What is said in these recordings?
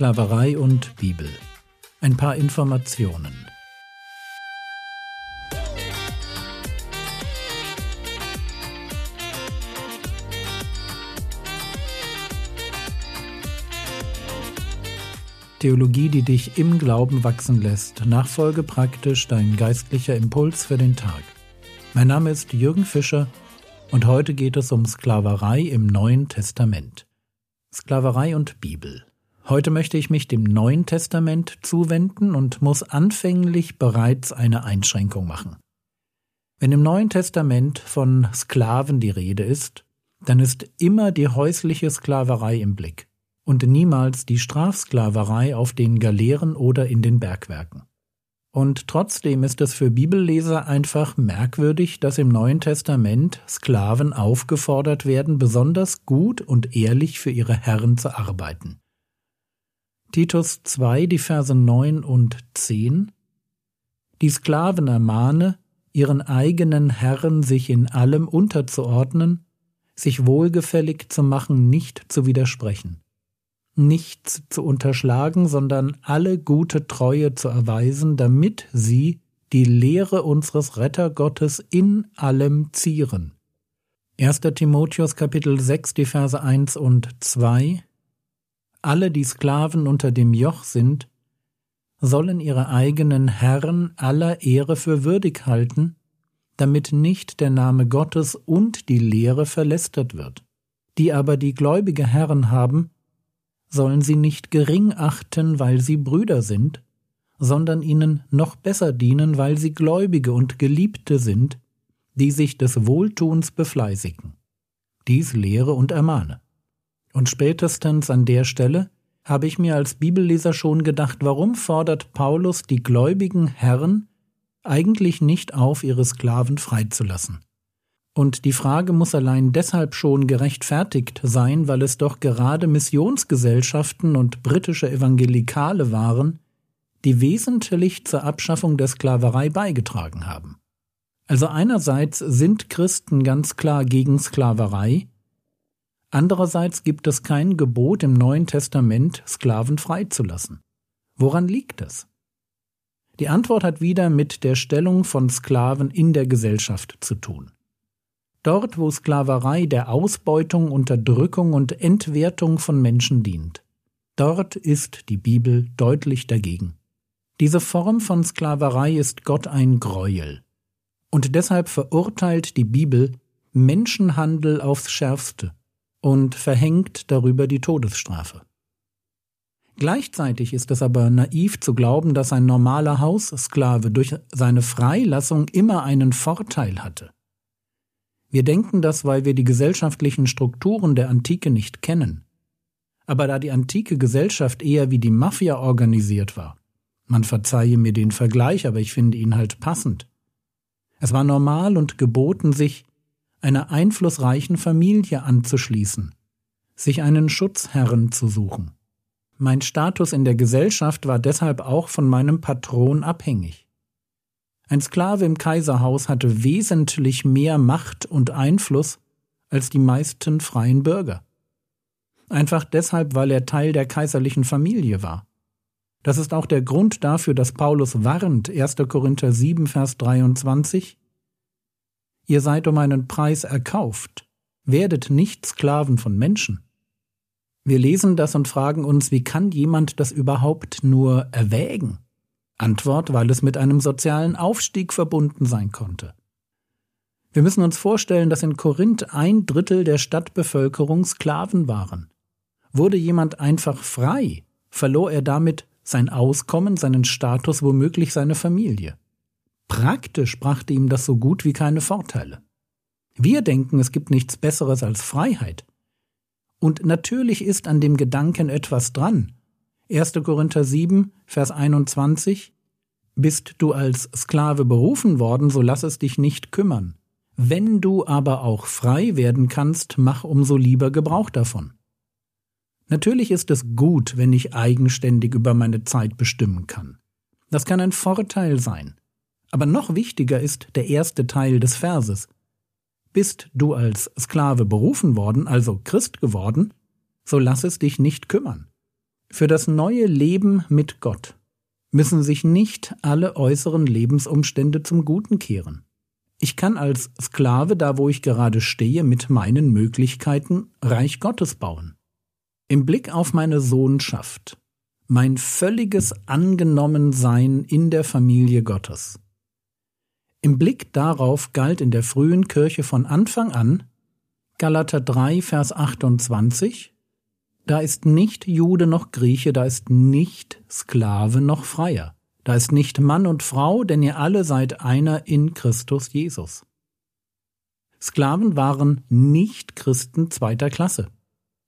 Sklaverei und Bibel. Ein paar Informationen. Theologie, die dich im Glauben wachsen lässt. Nachfolge praktisch dein geistlicher Impuls für den Tag. Mein Name ist Jürgen Fischer und heute geht es um Sklaverei im Neuen Testament. Sklaverei und Bibel. Heute möchte ich mich dem Neuen Testament zuwenden und muss anfänglich bereits eine Einschränkung machen. Wenn im Neuen Testament von Sklaven die Rede ist, dann ist immer die häusliche Sklaverei im Blick und niemals die Strafsklaverei auf den Galeeren oder in den Bergwerken. Und trotzdem ist es für Bibelleser einfach merkwürdig, dass im Neuen Testament Sklaven aufgefordert werden, besonders gut und ehrlich für ihre Herren zu arbeiten. Titus 2, die Verse 9 und 10 Die Sklaven ermahne, ihren eigenen Herren sich in allem unterzuordnen, sich wohlgefällig zu machen, nicht zu widersprechen nichts zu unterschlagen, sondern alle gute Treue zu erweisen, damit sie die Lehre unseres Rettergottes in allem zieren. 1. Timotheus Kapitel 6, die Verse 1 und 2 Alle, die Sklaven unter dem Joch sind, sollen ihre eigenen Herren aller Ehre für würdig halten, damit nicht der Name Gottes und die Lehre verlästert wird. Die aber die gläubige Herren haben, sollen sie nicht gering achten, weil sie Brüder sind, sondern ihnen noch besser dienen, weil sie Gläubige und Geliebte sind, die sich des Wohltuns befleißigen. Dies lehre und ermahne. Und spätestens an der Stelle habe ich mir als Bibelleser schon gedacht, warum fordert Paulus die gläubigen Herren eigentlich nicht auf, ihre Sklaven freizulassen? Und die Frage muss allein deshalb schon gerechtfertigt sein, weil es doch gerade Missionsgesellschaften und britische Evangelikale waren, die wesentlich zur Abschaffung der Sklaverei beigetragen haben. Also einerseits sind Christen ganz klar gegen Sklaverei, andererseits gibt es kein Gebot im Neuen Testament, Sklaven freizulassen. Woran liegt es? Die Antwort hat wieder mit der Stellung von Sklaven in der Gesellschaft zu tun. Dort, wo Sklaverei der Ausbeutung, Unterdrückung und Entwertung von Menschen dient. Dort ist die Bibel deutlich dagegen. Diese Form von Sklaverei ist Gott ein Greuel. Und deshalb verurteilt die Bibel Menschenhandel aufs schärfste und verhängt darüber die Todesstrafe. Gleichzeitig ist es aber naiv zu glauben, dass ein normaler Haussklave durch seine Freilassung immer einen Vorteil hatte. Wir denken das, weil wir die gesellschaftlichen Strukturen der Antike nicht kennen. Aber da die antike Gesellschaft eher wie die Mafia organisiert war, man verzeihe mir den Vergleich, aber ich finde ihn halt passend. Es war normal und geboten, sich einer einflussreichen Familie anzuschließen, sich einen Schutzherren zu suchen. Mein Status in der Gesellschaft war deshalb auch von meinem Patron abhängig. Ein Sklave im Kaiserhaus hatte wesentlich mehr Macht und Einfluss als die meisten freien Bürger. Einfach deshalb, weil er Teil der kaiserlichen Familie war. Das ist auch der Grund dafür, dass Paulus warnt, 1. Korinther 7, Vers 23, Ihr seid um einen Preis erkauft, werdet nicht Sklaven von Menschen. Wir lesen das und fragen uns, wie kann jemand das überhaupt nur erwägen? Antwort, weil es mit einem sozialen Aufstieg verbunden sein konnte. Wir müssen uns vorstellen, dass in Korinth ein Drittel der Stadtbevölkerung Sklaven waren. Wurde jemand einfach frei, verlor er damit sein Auskommen, seinen Status, womöglich seine Familie. Praktisch brachte ihm das so gut wie keine Vorteile. Wir denken, es gibt nichts Besseres als Freiheit. Und natürlich ist an dem Gedanken etwas dran, 1. Korinther 7, Vers 21 Bist du als Sklave berufen worden, so lass es dich nicht kümmern. Wenn du aber auch frei werden kannst, mach umso lieber Gebrauch davon. Natürlich ist es gut, wenn ich eigenständig über meine Zeit bestimmen kann. Das kann ein Vorteil sein. Aber noch wichtiger ist der erste Teil des Verses. Bist du als Sklave berufen worden, also Christ geworden, so lass es dich nicht kümmern. Für das neue Leben mit Gott müssen sich nicht alle äußeren Lebensumstände zum Guten kehren. Ich kann als Sklave, da wo ich gerade stehe, mit meinen Möglichkeiten Reich Gottes bauen. Im Blick auf meine Sohnschaft, mein völliges Angenommensein in der Familie Gottes. Im Blick darauf galt in der frühen Kirche von Anfang an Galater 3, Vers 28, da ist nicht Jude noch Grieche, da ist nicht Sklave noch Freier, da ist nicht Mann und Frau, denn ihr alle seid einer in Christus Jesus. Sklaven waren nicht Christen zweiter Klasse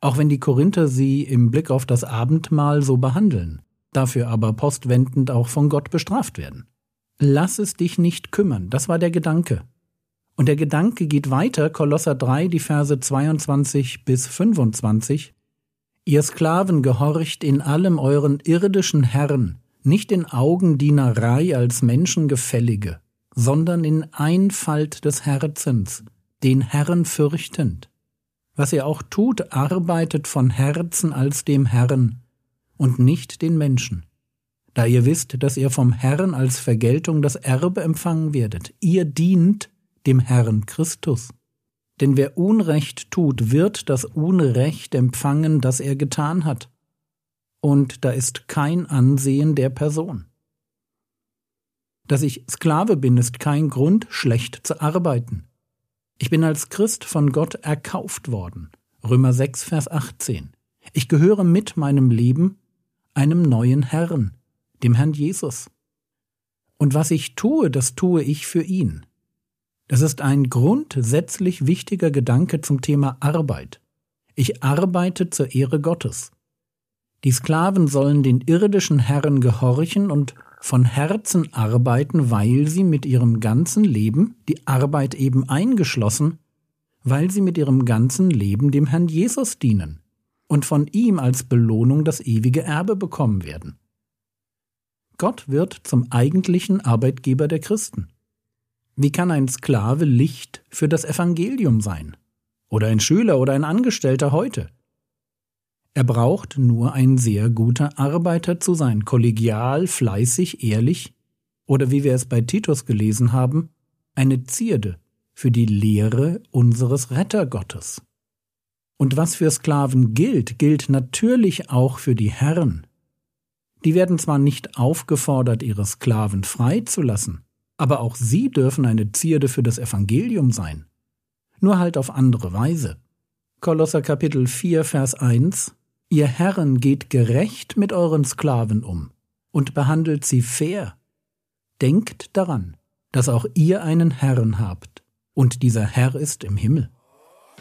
auch wenn die Korinther sie im Blick auf das Abendmahl so behandeln, dafür aber postwendend auch von Gott bestraft werden. Lass es dich nicht kümmern, das war der Gedanke. Und der Gedanke geht weiter, Kolosser 3, die Verse 22 bis 25. Ihr Sklaven gehorcht in allem euren irdischen Herren, nicht in Augendienerei als Menschengefällige, sondern in Einfalt des Herzens, den Herrn fürchtend was ihr auch tut, arbeitet von Herzen als dem Herrn und nicht den Menschen. Da ihr wisst, dass ihr vom Herrn als Vergeltung das Erbe empfangen werdet. Ihr dient dem Herrn Christus. Denn wer Unrecht tut, wird das Unrecht empfangen, das er getan hat. Und da ist kein Ansehen der Person. Dass ich Sklave bin, ist kein Grund, schlecht zu arbeiten. Ich bin als Christ von Gott erkauft worden. Römer 6, Vers 18. Ich gehöre mit meinem Leben einem neuen Herrn, dem Herrn Jesus. Und was ich tue, das tue ich für ihn. Das ist ein grundsätzlich wichtiger Gedanke zum Thema Arbeit. Ich arbeite zur Ehre Gottes. Die Sklaven sollen den irdischen Herren gehorchen und von Herzen arbeiten, weil sie mit ihrem ganzen Leben, die Arbeit eben eingeschlossen, weil sie mit ihrem ganzen Leben dem Herrn Jesus dienen und von ihm als Belohnung das ewige Erbe bekommen werden. Gott wird zum eigentlichen Arbeitgeber der Christen. Wie kann ein Sklave Licht für das Evangelium sein? Oder ein Schüler oder ein Angestellter heute? Er braucht nur ein sehr guter Arbeiter zu sein, kollegial, fleißig, ehrlich oder wie wir es bei Titus gelesen haben, eine Zierde für die Lehre unseres Rettergottes. Und was für Sklaven gilt, gilt natürlich auch für die Herren. Die werden zwar nicht aufgefordert, ihre Sklaven freizulassen, aber auch sie dürfen eine Zierde für das Evangelium sein. Nur halt auf andere Weise. Kolosser Kapitel 4, Vers 1 Ihr Herren geht gerecht mit euren Sklaven um und behandelt sie fair. Denkt daran, dass auch ihr einen Herrn habt, und dieser Herr ist im Himmel.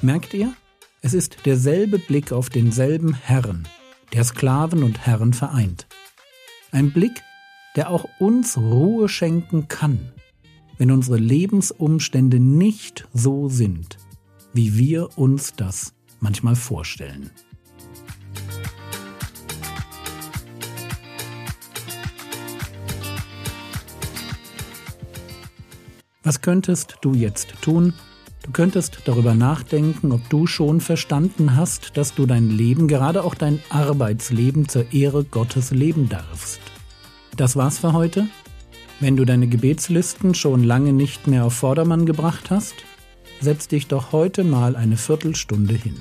Merkt ihr? Es ist derselbe Blick auf denselben Herrn, der Sklaven und Herren vereint. Ein Blick, der auch uns Ruhe schenken kann, wenn unsere Lebensumstände nicht so sind, wie wir uns das manchmal vorstellen. Was könntest du jetzt tun? Du könntest darüber nachdenken, ob du schon verstanden hast, dass du dein Leben, gerade auch dein Arbeitsleben zur Ehre Gottes leben darfst. Das war's für heute. Wenn du deine Gebetslisten schon lange nicht mehr auf Vordermann gebracht hast, setz dich doch heute mal eine Viertelstunde hin.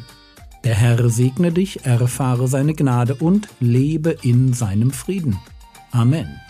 Der Herr segne dich, erfahre seine Gnade und lebe in seinem Frieden. Amen.